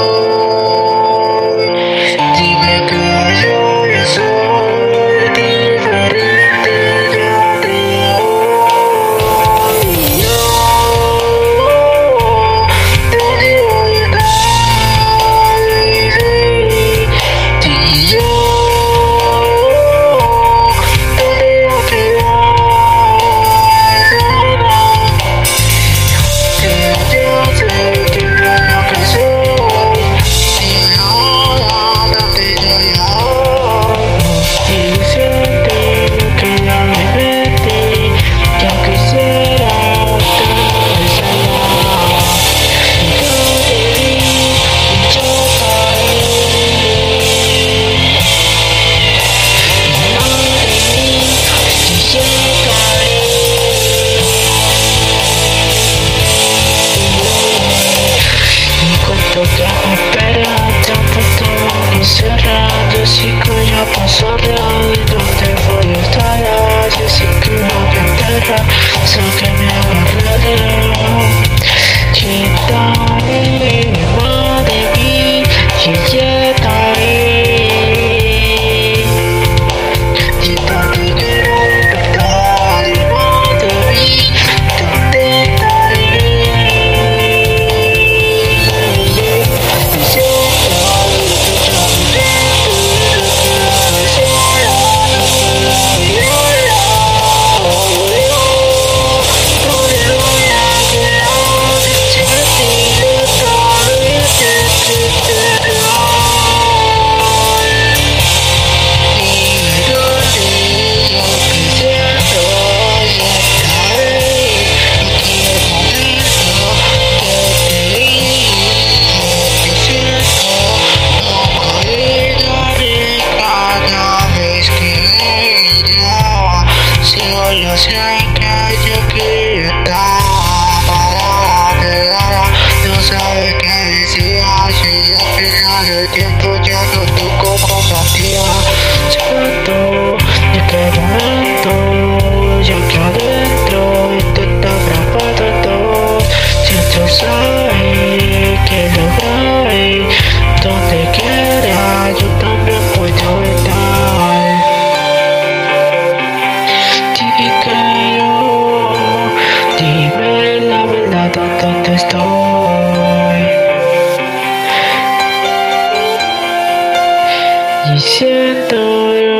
Bye. Si no, solo siempre yo quería para quedar, no sabes qué decías y al final el tiempo ya no tocó para ti, 一切都有